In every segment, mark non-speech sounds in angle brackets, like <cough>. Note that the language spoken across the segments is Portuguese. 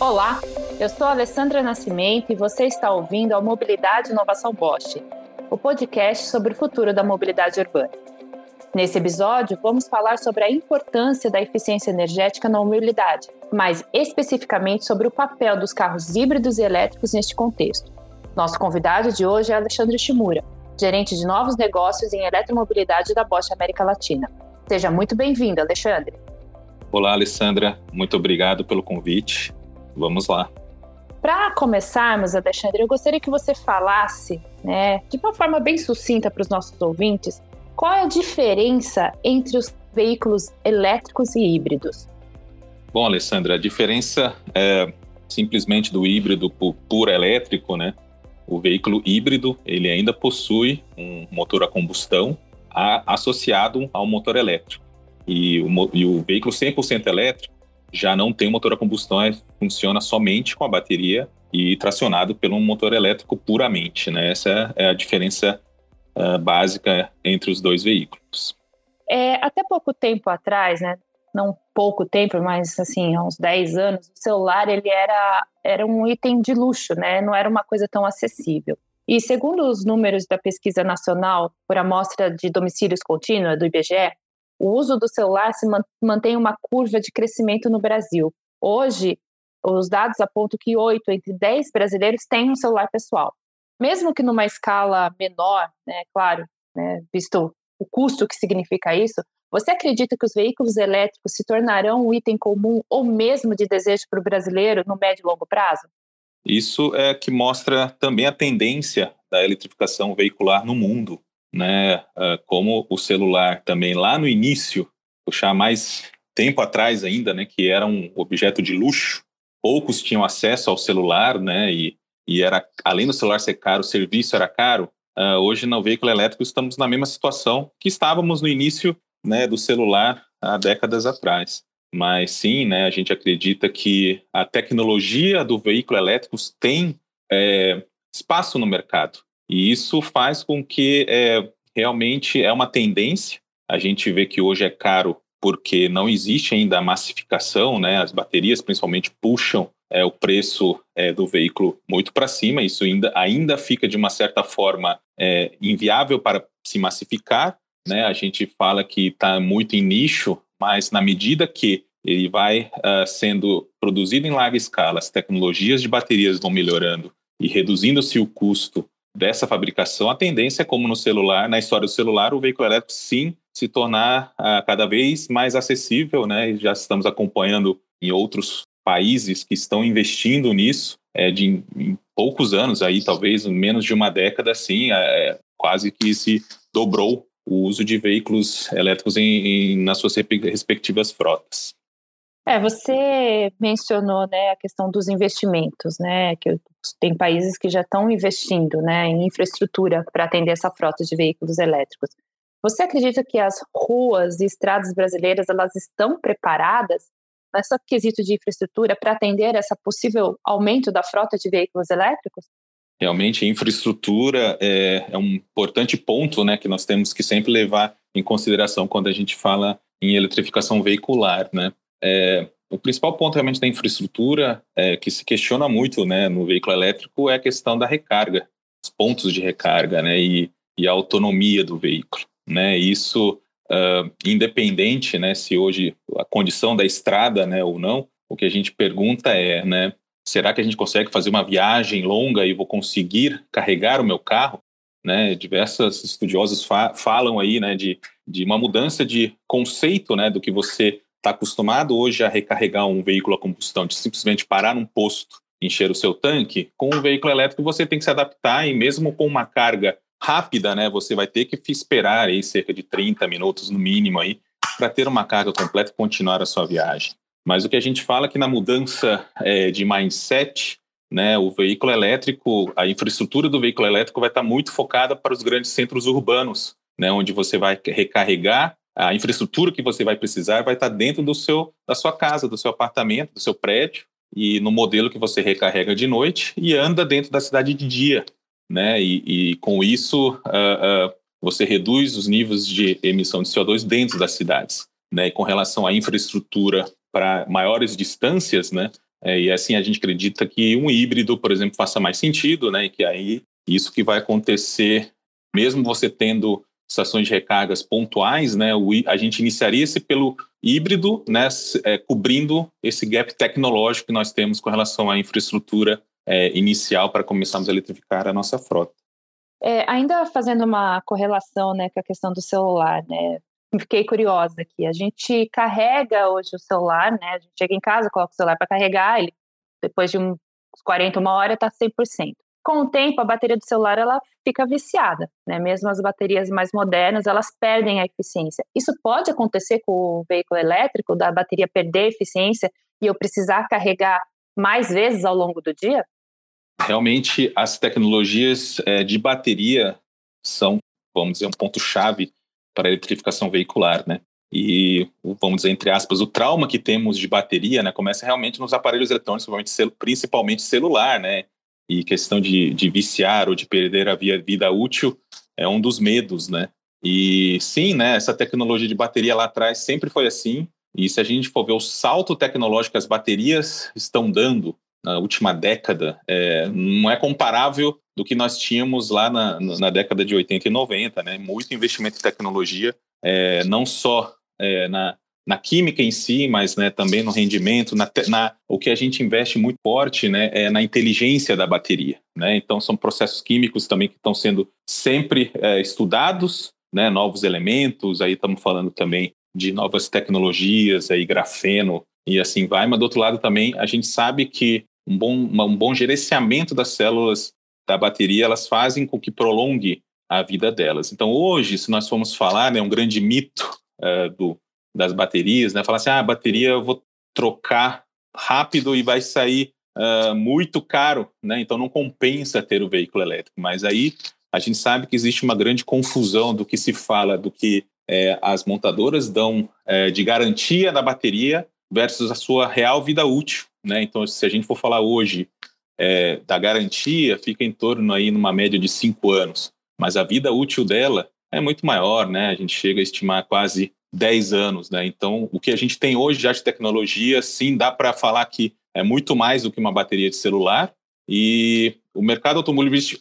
Olá, eu sou Alessandra Nascimento e você está ouvindo a Mobilidade Inovação Bosch, o podcast sobre o futuro da mobilidade urbana. Nesse episódio, vamos falar sobre a importância da eficiência energética na mobilidade, mais especificamente sobre o papel dos carros híbridos e elétricos neste contexto. Nosso convidado de hoje é Alexandre Shimura, gerente de novos negócios em eletromobilidade da Bosch América Latina. Seja muito bem-vindo, Alexandre. Olá, Alessandra. Muito obrigado pelo convite. Vamos lá. Para começarmos, Alexandre, eu gostaria que você falasse, né, de uma forma bem sucinta para os nossos ouvintes, qual é a diferença entre os veículos elétricos e híbridos? Bom, Alessandra, a diferença é simplesmente do híbrido por puro elétrico, né? O veículo híbrido, ele ainda possui um motor a combustão a, associado ao motor elétrico. E o, e o veículo 100% elétrico, já não tem motor a combustão, é, funciona somente com a bateria e tracionado pelo motor elétrico puramente. Né? Essa é a diferença uh, básica entre os dois veículos. É, até pouco tempo atrás, né? não pouco tempo, mas assim, há uns 10 anos, o celular ele era, era um item de luxo, né? não era uma coisa tão acessível. E segundo os números da Pesquisa Nacional por Amostra de Domicílios Contínua, do IBGE, o uso do celular se mantém uma curva de crescimento no Brasil. Hoje, os dados apontam que 8 entre 10 brasileiros têm um celular pessoal. Mesmo que numa escala menor, né, claro, né, visto o custo que significa isso, você acredita que os veículos elétricos se tornarão um item comum ou mesmo de desejo para o brasileiro no médio e longo prazo? Isso é que mostra também a tendência da eletrificação veicular no mundo né, uh, como o celular também lá no início, puxar mais tempo atrás ainda, né, que era um objeto de luxo, poucos tinham acesso ao celular, né, e, e era além do celular ser caro, o serviço era caro. Uh, hoje no veículo elétrico estamos na mesma situação que estávamos no início, né, do celular há décadas atrás. Mas sim, né, a gente acredita que a tecnologia do veículo elétrico tem é, espaço no mercado. E isso faz com que é, realmente é uma tendência. A gente vê que hoje é caro porque não existe ainda a massificação, né? As baterias principalmente puxam é, o preço é, do veículo muito para cima. Isso ainda, ainda fica de uma certa forma é, inviável para se massificar. Né? A gente fala que está muito em nicho, mas na medida que ele vai uh, sendo produzido em larga escala, as tecnologias de baterias vão melhorando e reduzindo-se o custo dessa fabricação, a tendência é como no celular, na história do celular, o veículo elétrico sim se tornar uh, cada vez mais acessível, né? E já estamos acompanhando em outros países que estão investindo nisso, é, de em poucos anos aí, talvez menos de uma década, sim, é, quase que se dobrou o uso de veículos elétricos em, em, nas suas respectivas frotas. É, você mencionou, né, a questão dos investimentos, né, que tem países que já estão investindo, né, em infraestrutura para atender essa frota de veículos elétricos. Você acredita que as ruas e estradas brasileiras elas estão preparadas nessa quesito de infraestrutura para atender essa possível aumento da frota de veículos elétricos? Realmente, a infraestrutura é, é um importante ponto, né, que nós temos que sempre levar em consideração quando a gente fala em eletrificação veicular, né? É, o principal ponto realmente da infraestrutura é, que se questiona muito né, no veículo elétrico é a questão da recarga, os pontos de recarga né, e, e a autonomia do veículo. Né? Isso, uh, independente né, se hoje a condição da estrada né, ou não, o que a gente pergunta é, né, será que a gente consegue fazer uma viagem longa e vou conseguir carregar o meu carro? Né, diversos estudiosos fa falam aí né, de, de uma mudança de conceito né, do que você está acostumado hoje a recarregar um veículo a combustão, de simplesmente parar num posto, encher o seu tanque, com um veículo elétrico você tem que se adaptar e mesmo com uma carga rápida, né, você vai ter que esperar aí cerca de 30 minutos no mínimo aí para ter uma carga completa e continuar a sua viagem. Mas o que a gente fala é que na mudança é, de mindset, né, o veículo elétrico, a infraestrutura do veículo elétrico vai estar muito focada para os grandes centros urbanos, né, onde você vai recarregar a infraestrutura que você vai precisar vai estar dentro do seu, da sua casa, do seu apartamento, do seu prédio, e no modelo que você recarrega de noite e anda dentro da cidade de dia. Né? E, e com isso, uh, uh, você reduz os níveis de emissão de CO2 dentro das cidades. Né? E com relação à infraestrutura para maiores distâncias, né? É, e assim a gente acredita que um híbrido, por exemplo, faça mais sentido, né? E que aí isso que vai acontecer, mesmo você tendo estações de recargas pontuais, né? O, a gente iniciaria-se pelo híbrido, né? É, cobrindo esse gap tecnológico que nós temos com relação à infraestrutura é, inicial para começarmos a eletrificar a nossa frota. É, ainda fazendo uma correlação né, com a questão do celular, né? Fiquei curiosa aqui. A gente carrega hoje o celular, né? A gente chega em casa, coloca o celular para carregar, ele depois de uns 40, uma hora, está 100%. Com o tempo, a bateria do celular ela fica viciada, né? Mesmo as baterias mais modernas, elas perdem a eficiência. Isso pode acontecer com o veículo elétrico, da bateria perder eficiência e eu precisar carregar mais vezes ao longo do dia? Realmente, as tecnologias é, de bateria são, vamos dizer, um ponto-chave para a eletrificação veicular, né? E, vamos dizer, entre aspas, o trauma que temos de bateria, né, começa realmente nos aparelhos eletrônicos, principalmente celular, né? E questão de, de viciar ou de perder a via, vida útil é um dos medos, né? E sim, né, essa tecnologia de bateria lá atrás sempre foi assim. E se a gente for ver o salto tecnológico que as baterias estão dando na última década, é, não é comparável do que nós tínhamos lá na, na década de 80 e 90, né? Muito investimento em tecnologia, é, não só é, na, na química em si, mas né, também no rendimento, na, na, o que a gente investe muito forte né, é na inteligência da bateria. Né? Então, são processos químicos também que estão sendo sempre é, estudados, né, novos elementos, aí estamos falando também de novas tecnologias, aí grafeno e assim vai, mas do outro lado também a gente sabe que um bom, um bom gerenciamento das células da bateria, elas fazem com que prolongue a vida delas. Então, hoje, se nós formos falar, né, um grande mito uh, do, das baterias, né, falar assim, ah, a bateria eu vou trocar rápido e vai sair uh, muito caro, né, então não compensa ter o veículo elétrico. Mas aí a gente sabe que existe uma grande confusão do que se fala, do que é, as montadoras dão é, de garantia da bateria versus a sua real vida útil. Né? Então, se a gente for falar hoje é, da garantia, fica em torno aí numa média de cinco anos, mas a vida útil dela é muito maior, né? A gente chega a estimar quase 10 anos, né? Então, o que a gente tem hoje já de tecnologia, sim, dá para falar que é muito mais do que uma bateria de celular. E o mercado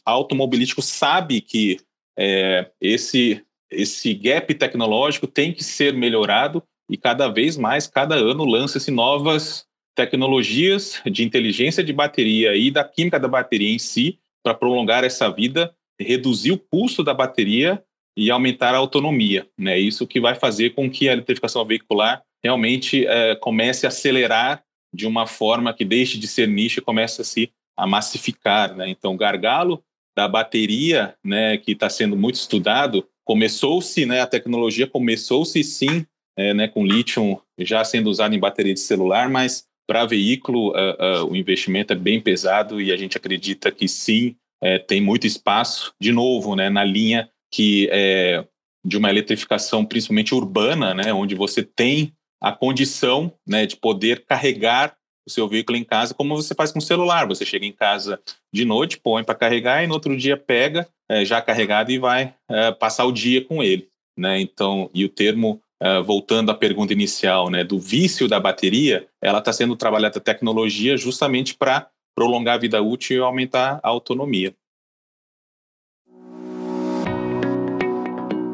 automobilístico, sabe que é, esse, esse gap tecnológico tem que ser melhorado e cada vez mais, cada ano, lança-se novas tecnologias de inteligência de bateria e da química da bateria em si para prolongar essa vida, reduzir o custo da bateria e aumentar a autonomia. Né? isso que vai fazer com que a eletrificação veicular realmente é, comece a acelerar de uma forma que deixe de ser nicho e comece a se a massificar. Né? Então, o gargalo da bateria, né, que está sendo muito estudado, começou-se, né, a tecnologia começou-se sim é, né, com lítio já sendo usado em bateria de celular, mas para veículo uh, uh, o investimento é bem pesado e a gente acredita que sim, é, tem muito espaço, de novo, né, na linha que é de uma eletrificação principalmente urbana, né, onde você tem a condição né, de poder carregar o seu veículo em casa como você faz com o celular. Você chega em casa de noite, põe para carregar e no outro dia pega é, já carregado e vai é, passar o dia com ele. Né? Então, e o termo Uh, voltando à pergunta inicial, né, do vício da bateria, ela está sendo trabalhada a tecnologia justamente para prolongar a vida útil e aumentar a autonomia.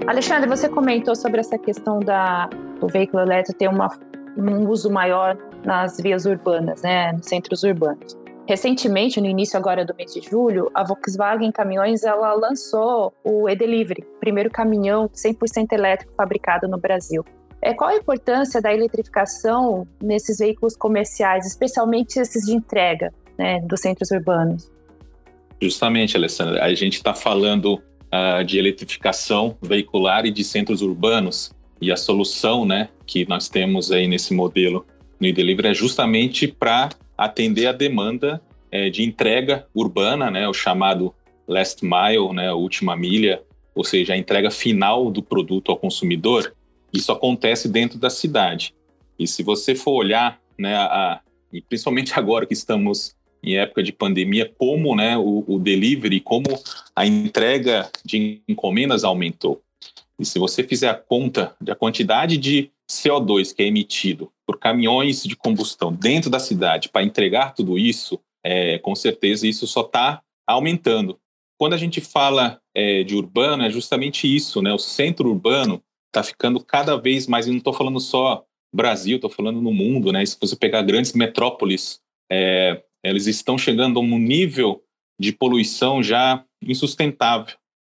Alexandre, você comentou sobre essa questão da, do veículo elétrico ter uma, um uso maior nas vias urbanas, né, nos centros urbanos. Recentemente, no início agora do mês de julho, a Volkswagen Caminhões ela lançou o e-Delivery, primeiro caminhão 100% elétrico fabricado no Brasil. É, qual a importância da eletrificação nesses veículos comerciais, especialmente esses de entrega né, dos centros urbanos? Justamente, Alessandra, a gente está falando uh, de eletrificação veicular e de centros urbanos e a solução né, que nós temos aí nesse modelo no e-Delivery é justamente para atender a demanda é, de entrega urbana, né, o chamado last mile, né, a última milha, ou seja, a entrega final do produto ao consumidor. Isso acontece dentro da cidade. E se você for olhar, né, a, principalmente <laughs> agora que estamos em época de pandemia, como né, o, o delivery, como a entrega de encomendas aumentou. E se você fizer a conta da quantidade de CO2 que é emitido por caminhões de combustão dentro da cidade para entregar tudo isso, é, com certeza isso só está aumentando. Quando a gente fala é, de urbano, é justamente isso, né? O centro urbano está ficando cada vez mais, e não estou falando só Brasil, estou falando no mundo, né? Se você pegar grandes metrópoles, é, eles estão chegando a um nível de poluição já insustentável.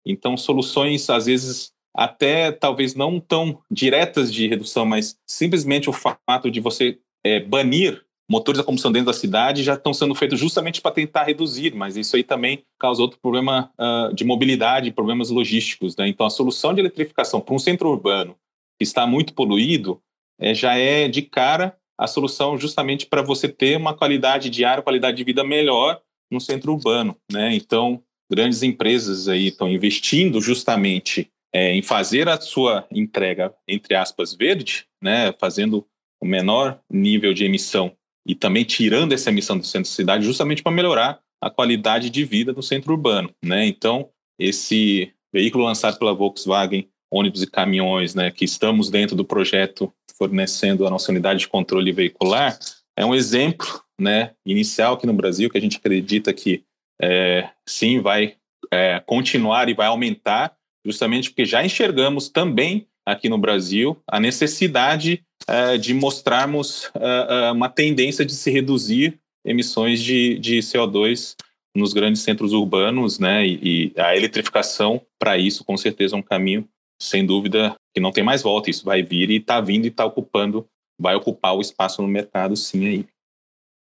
Então, soluções, às vezes, até talvez não tão diretas de redução, mas simplesmente o fato de você é, banir motores a combustão dentro da cidade já estão sendo feitos justamente para tentar reduzir, mas isso aí também causa outro problema uh, de mobilidade, problemas logísticos. Né? Então, a solução de eletrificação para um centro urbano que está muito poluído é, já é de cara a solução justamente para você ter uma qualidade de ar, qualidade de vida melhor no centro urbano. Né? Então, grandes empresas aí estão investindo justamente é, em fazer a sua entrega, entre aspas, verde, né? fazendo o menor nível de emissão e também tirando essa emissão do centro da cidade justamente para melhorar a qualidade de vida do centro urbano, né? Então, esse veículo lançado pela Volkswagen, ônibus e caminhões, né, que estamos dentro do projeto fornecendo a nossa unidade de controle veicular, é um exemplo, né, inicial aqui no Brasil que a gente acredita que é, sim vai é, continuar e vai aumentar, justamente porque já enxergamos também aqui no Brasil a necessidade uh, de mostrarmos uh, uma tendência de se reduzir emissões de, de CO2 nos grandes centros urbanos, né? E, e a eletrificação para isso, com certeza, é um caminho, sem dúvida, que não tem mais volta. Isso vai vir e está vindo e está ocupando, vai ocupar o espaço no mercado, sim aí.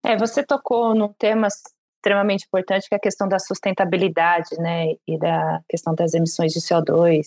É, você tocou num tema extremamente importante que é a questão da sustentabilidade, né, e da questão das emissões de CO2.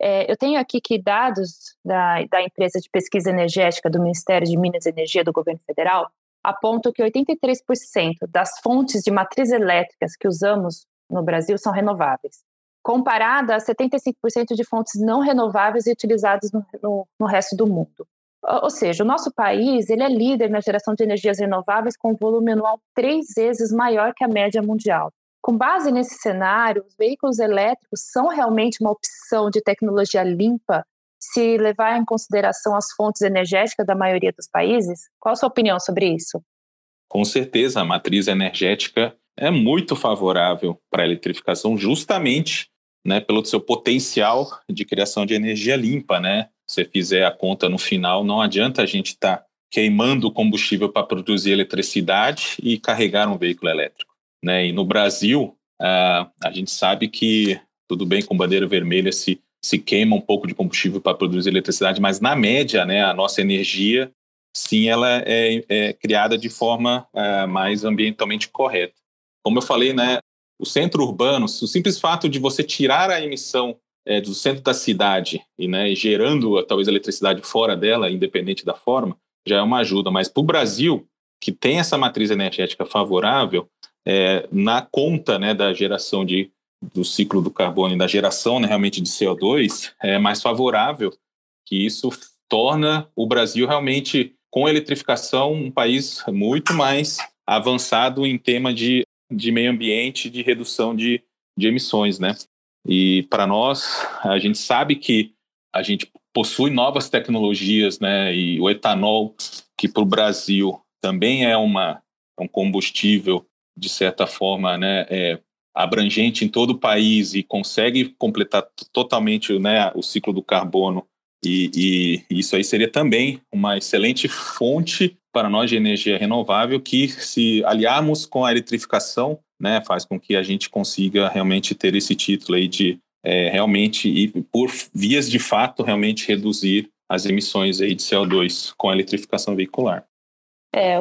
É, eu tenho aqui que dados da, da empresa de pesquisa energética do Ministério de Minas e Energia do governo federal apontam que 83% das fontes de matriz elétricas que usamos no Brasil são renováveis, comparada a 75% de fontes não renováveis utilizadas no, no, no resto do mundo. Ou seja, o nosso país ele é líder na geração de energias renováveis com volume anual três vezes maior que a média mundial. Com base nesse cenário, os veículos elétricos são realmente uma opção de tecnologia limpa se levar em consideração as fontes energéticas da maioria dos países? Qual a sua opinião sobre isso? Com certeza, a matriz energética é muito favorável para a eletrificação, justamente né, pelo seu potencial de criação de energia limpa. Né? Se você fizer a conta no final, não adianta a gente estar tá queimando combustível para produzir eletricidade e carregar um veículo elétrico. Né? E no Brasil, uh, a gente sabe que tudo bem com bandeira vermelha se, se queima um pouco de combustível para produzir eletricidade, mas na média, né, a nossa energia, sim, ela é, é criada de forma uh, mais ambientalmente correta. Como eu falei, né, o centro urbano, o simples fato de você tirar a emissão é, do centro da cidade e né, gerando talvez eletricidade fora dela, independente da forma, já é uma ajuda. Mas para o Brasil, que tem essa matriz energética favorável, é, na conta né, da geração de, do ciclo do carbono e da geração né, realmente de CO2 é mais favorável, que isso torna o Brasil realmente, com eletrificação, um país muito mais avançado em tema de, de meio ambiente, de redução de, de emissões, né? E para nós, a gente sabe que a gente possui novas tecnologias, né? E o etanol, que para o Brasil também é uma, um combustível de certa forma, né, é, abrangente em todo o país e consegue completar totalmente né, o ciclo do carbono, e, e, isso aí seria também uma excelente fonte para nós de energia renovável que, se aliarmos com a eletrificação, né, faz com que a gente consiga realmente ter esse título aí de é, realmente e por vias de fato realmente reduzir as emissões aí de CO2 com a eletrificação veicular. É,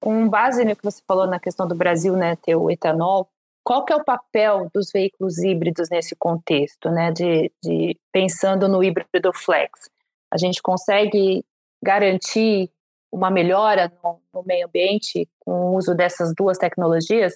com base no que você falou na questão do Brasil, né, ter o etanol, qual que é o papel dos veículos híbridos nesse contexto, né, de, de pensando no híbrido flex? A gente consegue garantir uma melhora no, meio ambiente com o uso dessas duas tecnologias?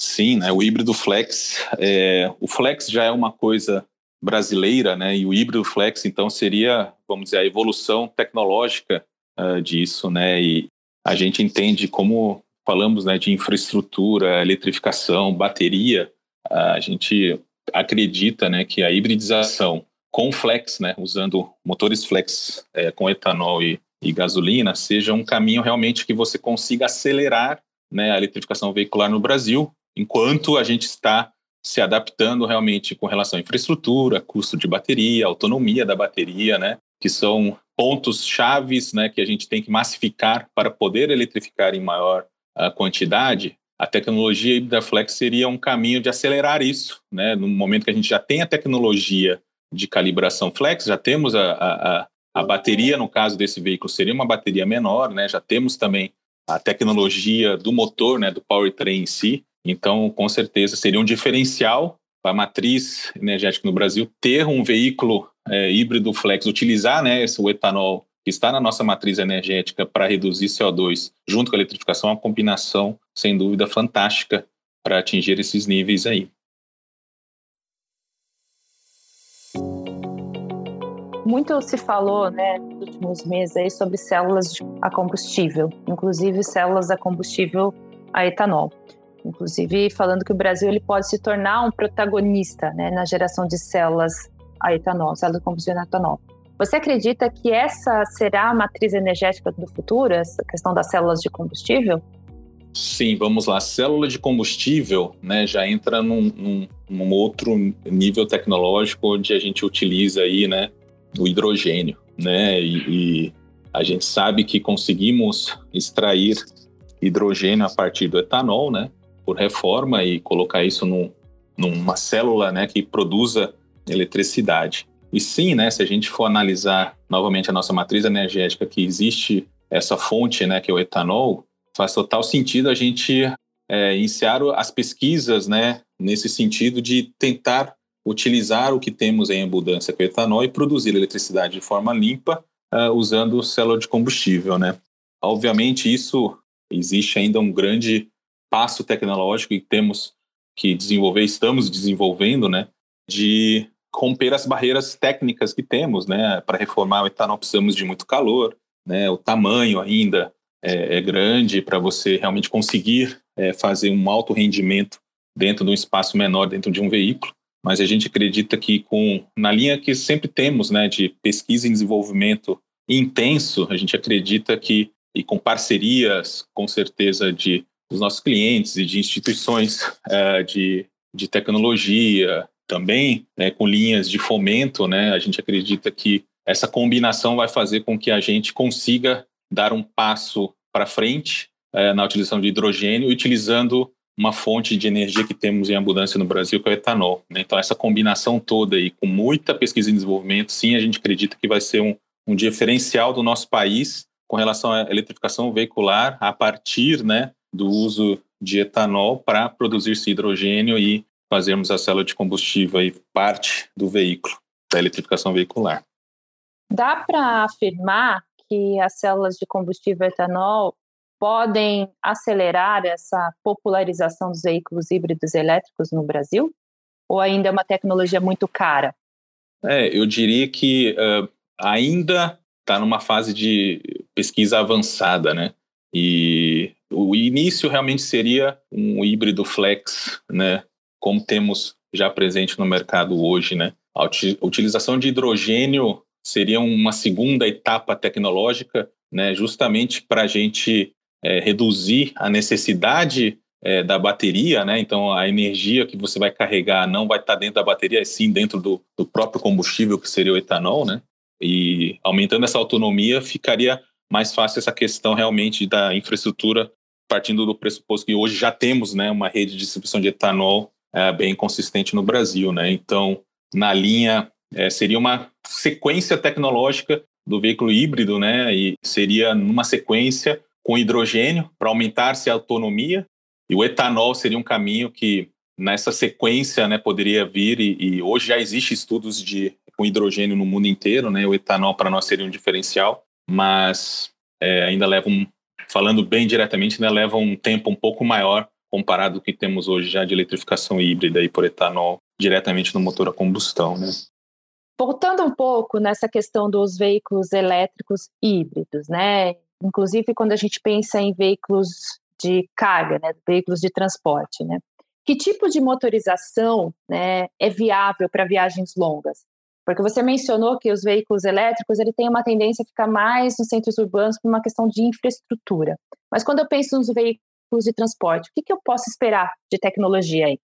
Sim, né, o híbrido flex, é, o flex já é uma coisa brasileira, né, e o híbrido flex então seria, vamos dizer, a evolução tecnológica uh, disso, né, e, a gente entende como falamos né, de infraestrutura, eletrificação, bateria, a gente acredita né, que a hibridização com flex, né, usando motores flex é, com etanol e, e, gasolina, seja um caminho realmente que você consiga acelerar né, a eletrificação veicular no Brasil, enquanto a gente está se adaptando realmente com relação à infraestrutura, custo de bateria, autonomia da bateria, né, que são pontos chaves, né, que a gente tem que massificar para poder eletrificar em maior uh, quantidade. A tecnologia híbrida flex seria um caminho de acelerar isso, né, no momento que a gente já tem a tecnologia de calibração flex, já temos a, a, a bateria, no caso desse veículo, seria uma bateria menor, né? Já temos também a tecnologia do motor, né, do powertrain em si. Então, com certeza, seria um diferencial para a matriz energética no Brasil ter um veículo é, híbrido flex, utilizar né, esse, o etanol que está na nossa matriz energética para reduzir CO2 junto com a eletrificação, uma combinação, sem dúvida, fantástica para atingir esses níveis aí. Muito se falou, né, nos últimos meses aí sobre células a combustível, inclusive células a combustível a etanol. Inclusive falando que o Brasil ele pode se tornar um protagonista, né, na geração de células a etanol, células de combustível a etanol. Você acredita que essa será a matriz energética do futuro, essa questão das células de combustível? Sim, vamos lá. Célula de combustível né, já entra num, num, num, outro nível tecnológico onde a gente utiliza aí, né, do hidrogênio, né? E, e, a gente sabe que conseguimos extrair hidrogênio a partir do etanol, né? Por reforma e colocar isso num, numa célula, né? Que produza eletricidade. E sim, né? Se a gente for analisar novamente a nossa matriz energética, que existe essa fonte, né? Que é o etanol, faz total sentido a gente é, iniciar as pesquisas, né? Nesse sentido de tentar utilizar o que temos em abundância com etanol e produzir eletricidade de forma limpa uh, usando célula de combustível, né? Obviamente isso existe ainda um grande passo tecnológico e temos que desenvolver, estamos desenvolvendo, né, de romper as barreiras técnicas que temos, né? Para reformar o etanol precisamos de muito calor, né? O tamanho ainda é, é grande para você realmente conseguir é, fazer um alto rendimento dentro de um espaço menor dentro de um veículo mas a gente acredita que com na linha que sempre temos, né, de pesquisa e desenvolvimento intenso, a gente acredita que e com parcerias, com certeza de dos nossos clientes e de instituições é, <laughs> de, de tecnologia, também né, com linhas de fomento, né, a gente acredita que essa combinação vai fazer com que a gente consiga dar um passo para frente é, na utilização de hidrogênio, utilizando uma fonte de energia que temos em abundância no Brasil, que é o etanol. Né? Então, essa combinação toda aí, com muita pesquisa e desenvolvimento, sim, a gente acredita que vai ser um, um diferencial do nosso país com relação à eletrificação veicular a partir né, do uso de etanol para produzir esse hidrogênio e fazermos a célula de combustível aí parte do veículo, da eletrificação veicular. Dá para afirmar que as células de combustível etanol podem acelerar essa popularização dos veículos híbridos elétricos no Brasil? Ou ainda é uma tecnologia muito cara? É, eu diria que uh, ainda está numa fase de pesquisa avançada, né? E o início realmente seria um híbrido flex, né? Como temos já presente no mercado hoje, né? A utilização de hidrogênio seria uma segunda etapa tecnológica, né? Justamente para a gente é, reduzir a necessidade é, da bateria, né? Então a energia que você vai carregar não vai estar dentro da bateria, sim dentro do, do próprio combustível que seria o etanol, né? E aumentando essa autonomia ficaria mais fácil essa questão realmente da infraestrutura, partindo do pressuposto que hoje já temos, né, uma rede de distribuição de etanol é, bem consistente no Brasil, né? Então na linha é, seria uma sequência tecnológica do veículo híbrido, né? E seria numa sequência com hidrogênio para aumentar-se a autonomia, e o etanol seria um caminho que nessa sequência né, poderia vir, e, e hoje já existe estudos de com hidrogênio no mundo inteiro, né, o etanol para nós seria um diferencial, mas é, ainda leva um, falando bem diretamente, né, leva um tempo um pouco maior comparado ao que temos hoje já de eletrificação híbrida e por etanol diretamente no motor a combustão, né. Voltando um pouco nessa questão dos veículos elétricos híbridos, né? Inclusive quando a gente pensa em veículos de carga, né, veículos de transporte, né? Que tipo de motorização, né, é viável para viagens longas? Porque você mencionou que os veículos elétricos ele tem uma tendência a ficar mais nos centros urbanos por uma questão de infraestrutura. Mas quando eu penso nos veículos de transporte, o que, que eu posso esperar de tecnologia aí?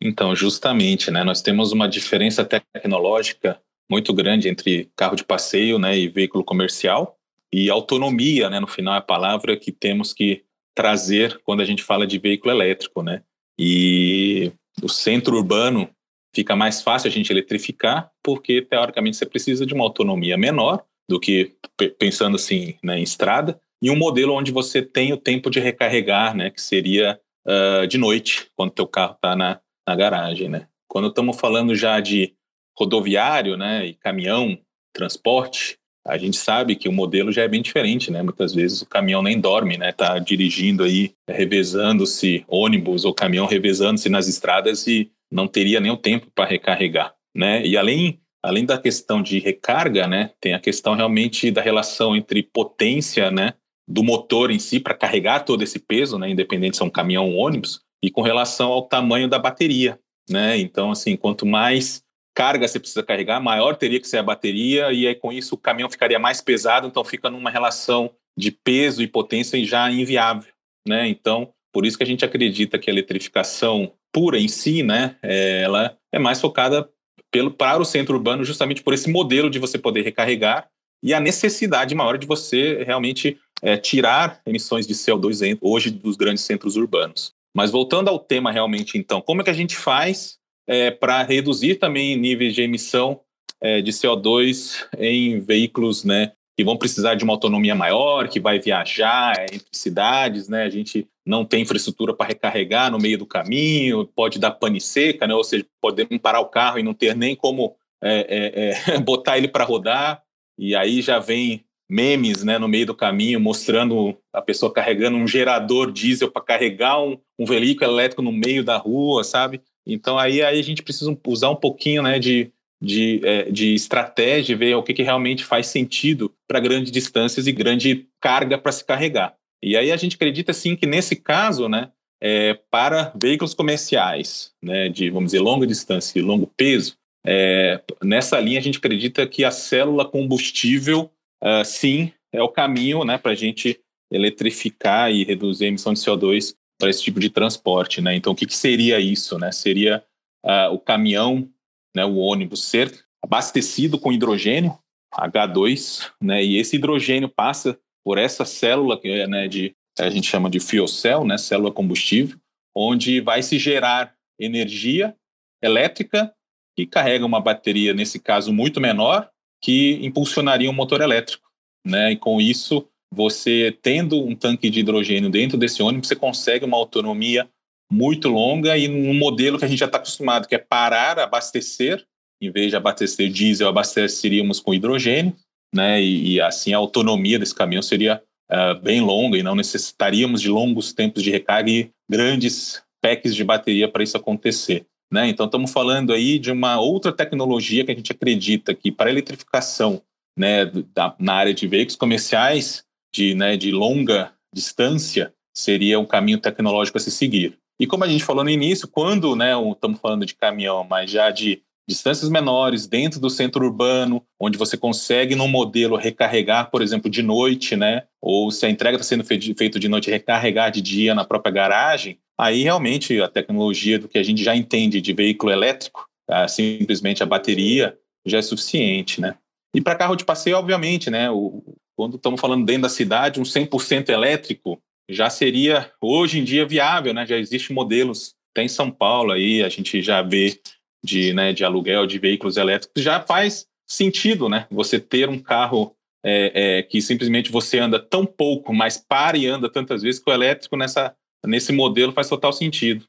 Então, justamente, né, nós temos uma diferença tecnológica muito grande entre carro de passeio né, e veículo comercial. E autonomia, né, no final, é a palavra que temos que trazer quando a gente fala de veículo elétrico. Né? E o centro urbano fica mais fácil a gente eletrificar, porque teoricamente você precisa de uma autonomia menor do que pensando assim né, em estrada, e um modelo onde você tem o tempo de recarregar, né, que seria uh, de noite, quando teu carro está na, na garagem. Né? Quando estamos falando já de rodoviário né, e caminhão, transporte, a gente sabe que o modelo já é bem diferente, né? Muitas vezes o caminhão nem dorme, né? Tá dirigindo aí, revezando-se ônibus ou caminhão revezando-se nas estradas e não teria nem o tempo para recarregar, né? E além além da questão de recarga, né, tem a questão realmente da relação entre potência, né, do motor em si para carregar todo esse peso, né, independente se é um caminhão ou um ônibus, e com relação ao tamanho da bateria, né? Então, assim, quanto mais carga você precisa carregar, maior teria que ser a bateria, e aí com isso o caminhão ficaria mais pesado, então fica numa relação de peso e potência já inviável, né? Então, por isso que a gente acredita que a eletrificação pura em si, né, é, ela é mais focada pelo, para o centro urbano justamente por esse modelo de você poder recarregar e a necessidade maior de você realmente é, tirar emissões de CO2 hoje dos grandes centros urbanos. Mas voltando ao tema realmente, então, como é que a gente faz é, para reduzir também níveis de emissão é, de CO2 em veículos né, que vão precisar de uma autonomia maior, que vai viajar é, entre cidades, né? A gente não tem infraestrutura para recarregar no meio do caminho, pode dar pane seca, né? Ou seja, podemos parar o carro e não ter nem como é, é, é, <laughs> botar ele para rodar, e aí já vem memes né, no meio do caminho mostrando a pessoa carregando um gerador diesel para carregar um, um veículo elétrico no meio da rua, sabe? Então aí, aí a gente precisa usar um pouquinho né, de, de, é, de estratégia, ver o que, que realmente faz sentido para grandes distâncias e grande carga para se carregar. E aí a gente acredita sim que nesse caso, né, é, para veículos comerciais, né, de vamos dizer longa distância e longo peso, é, nessa linha a gente acredita que a célula combustível, uh, sim, é o caminho, né, para a gente eletrificar e reduzir a emissão de CO2 para esse tipo de transporte, né? Então, o que, que seria isso, né? Seria uh, o caminhão né, o ônibus ser abastecido com hidrogênio, H2, né, e esse hidrogênio passa por essa célula que é, né, de, a gente chama de fuel cell, né, célula combustível, onde vai se gerar energia elétrica que carrega uma bateria, nesse caso, muito menor, que impulsionaria um motor elétrico. Né? E com isso, você tendo um tanque de hidrogênio dentro desse ônibus, você consegue uma autonomia muito longa e num modelo que a gente já está acostumado, que é parar, abastecer, em vez de abastecer diesel, abasteceríamos com hidrogênio, né? E, e assim a autonomia desse caminhão seria uh, bem longa e não necessitaríamos de longos tempos de recarga e grandes packs de bateria para isso acontecer. Né? Então, estamos falando aí de uma outra tecnologia que a gente acredita que para a eletrificação né, da, na área de veículos comerciais de, né, de longa distância seria um caminho tecnológico a se seguir. E como a gente falou no início, quando né, estamos falando de caminhão, mas já de distâncias menores, dentro do centro urbano, onde você consegue, num modelo, recarregar, por exemplo, de noite, né? Ou se a entrega está sendo feita de noite, recarregar de dia na própria garagem, aí realmente a tecnologia do que a gente já entende de veículo elétrico, tá? simplesmente a bateria, já é suficiente, né? E para carro de passeio, obviamente, né? O, quando estamos falando dentro da cidade, um 100% elétrico, já seria hoje em dia viável, né? Já existem modelos, tem em São Paulo aí, a gente já vê de, né, de aluguel de veículos elétricos, já faz sentido, né? Você ter um carro é, é, que simplesmente você anda tão pouco, mas para e anda tantas vezes que o elétrico nessa, nesse modelo faz total sentido.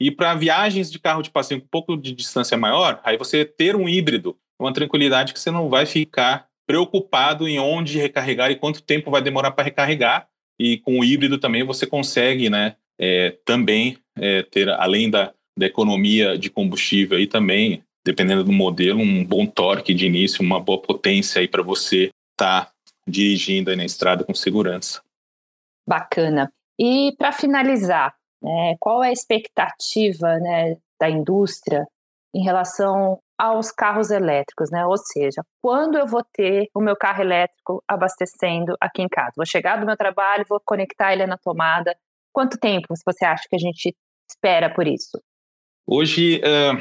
E para viagens de carro de passeio com um pouco de distância maior, aí você ter um híbrido, uma tranquilidade que você não vai ficar preocupado em onde recarregar e quanto tempo vai demorar para recarregar, e com o híbrido também você consegue, né, é, também é, ter, além da, da economia de combustível aí também, dependendo do modelo, um bom torque de início, uma boa potência aí para você estar tá dirigindo aí na estrada com segurança. Bacana. E para finalizar, né, qual é a expectativa né, da indústria em relação aos carros elétricos, né? Ou seja, quando eu vou ter o meu carro elétrico abastecendo aqui em casa? Vou chegar do meu trabalho, vou conectar ele na tomada. Quanto tempo você acha que a gente espera por isso? Hoje é,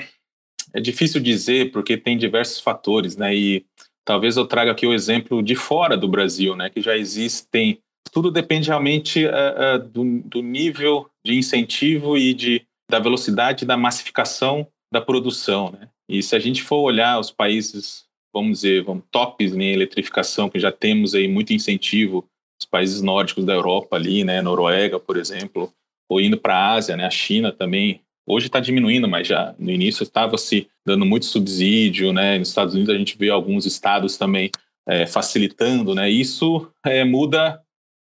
é difícil dizer porque tem diversos fatores, né? E talvez eu traga aqui o exemplo de fora do Brasil, né? Que já existem. Tudo depende realmente uh, uh, do, do nível de incentivo e de, da velocidade da massificação da produção, né? E se a gente for olhar os países, vamos dizer, vamos, tops em eletrificação, que já temos aí muito incentivo, os países nórdicos da Europa ali, né, Noruega, por exemplo, ou indo para a Ásia, né, a China também, hoje está diminuindo, mas já no início estava se dando muito subsídio, né, nos Estados Unidos a gente vê alguns estados também é, facilitando, né, isso é, muda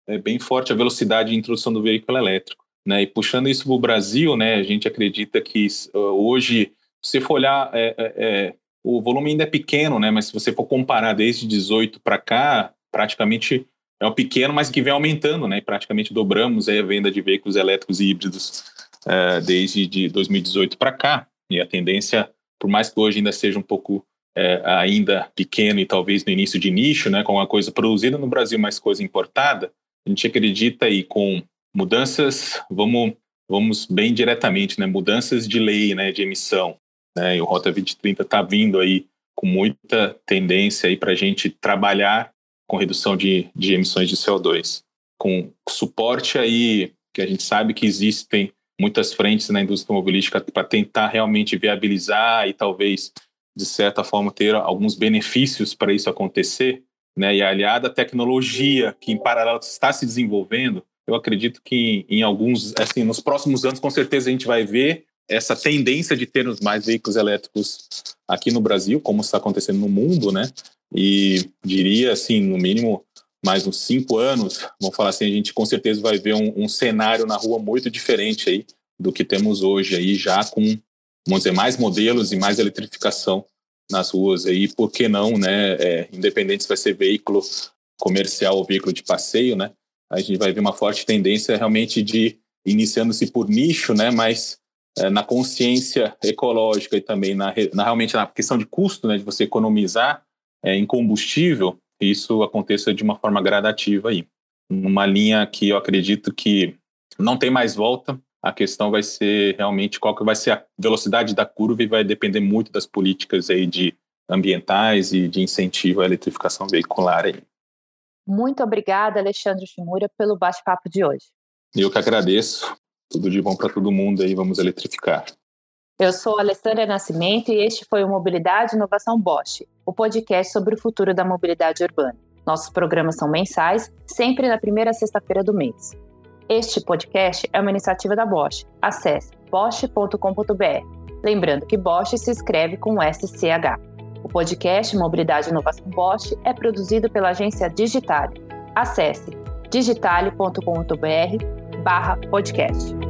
é, bem forte a velocidade de introdução do veículo elétrico. Né, e puxando isso para o Brasil, né, a gente acredita que hoje você for olhar, é, é, é, o volume ainda é pequeno, né? Mas se você for comparar desde 18 para cá, praticamente é um pequeno, mas que vem aumentando, né? praticamente dobramos a venda de veículos elétricos e híbridos é, desde de 2018 para cá. E a tendência, por mais que hoje ainda seja um pouco é, ainda pequeno e talvez no início de nicho, né? Com uma coisa produzida no Brasil, mais coisa importada, a gente acredita aí com mudanças, vamos vamos bem diretamente, né? Mudanças de lei, né? De emissão, né? E o Rota 2030 está vindo aí com muita tendência aí para a gente trabalhar com redução de, de emissões de CO2, com suporte aí que a gente sabe que existem muitas frentes na indústria automobilística para tentar realmente viabilizar e talvez de certa forma ter alguns benefícios para isso acontecer, né? E aliada à tecnologia que em paralelo está se desenvolvendo, eu acredito que em alguns, assim, nos próximos anos com certeza a gente vai ver essa tendência de termos mais veículos elétricos aqui no Brasil, como está acontecendo no mundo, né? E diria, assim, no mínimo mais uns cinco anos, vamos falar assim, a gente com certeza vai ver um, um cenário na rua muito diferente aí do que temos hoje aí, já com, vamos dizer, mais modelos e mais eletrificação nas ruas aí, por que não, né? É, independente se vai ser veículo comercial ou veículo de passeio, né? A gente vai ver uma forte tendência realmente de iniciando-se por nicho, né? Mas na consciência ecológica e também na, na, realmente na questão de custo, né, de você economizar é, em combustível, isso aconteça de uma forma gradativa aí. Uma linha que eu acredito que não tem mais volta, a questão vai ser realmente qual que vai ser a velocidade da curva e vai depender muito das políticas aí de ambientais e de incentivo à eletrificação veicular aí. Muito obrigada, Alexandre Shimura, pelo bate-papo de hoje. Eu que agradeço. Tudo de bom para todo mundo aí, vamos eletrificar. Eu sou Alessandra Nascimento e este foi o Mobilidade Inovação Bosch, o podcast sobre o futuro da mobilidade urbana. Nossos programas são mensais, sempre na primeira sexta-feira do mês. Este podcast é uma iniciativa da Bosch. Acesse bosch.com.br. Lembrando que Bosch se escreve com SCH. O podcast Mobilidade Inovação Bosch é produzido pela agência Digitale. Acesse digitale.com.br barra podcast.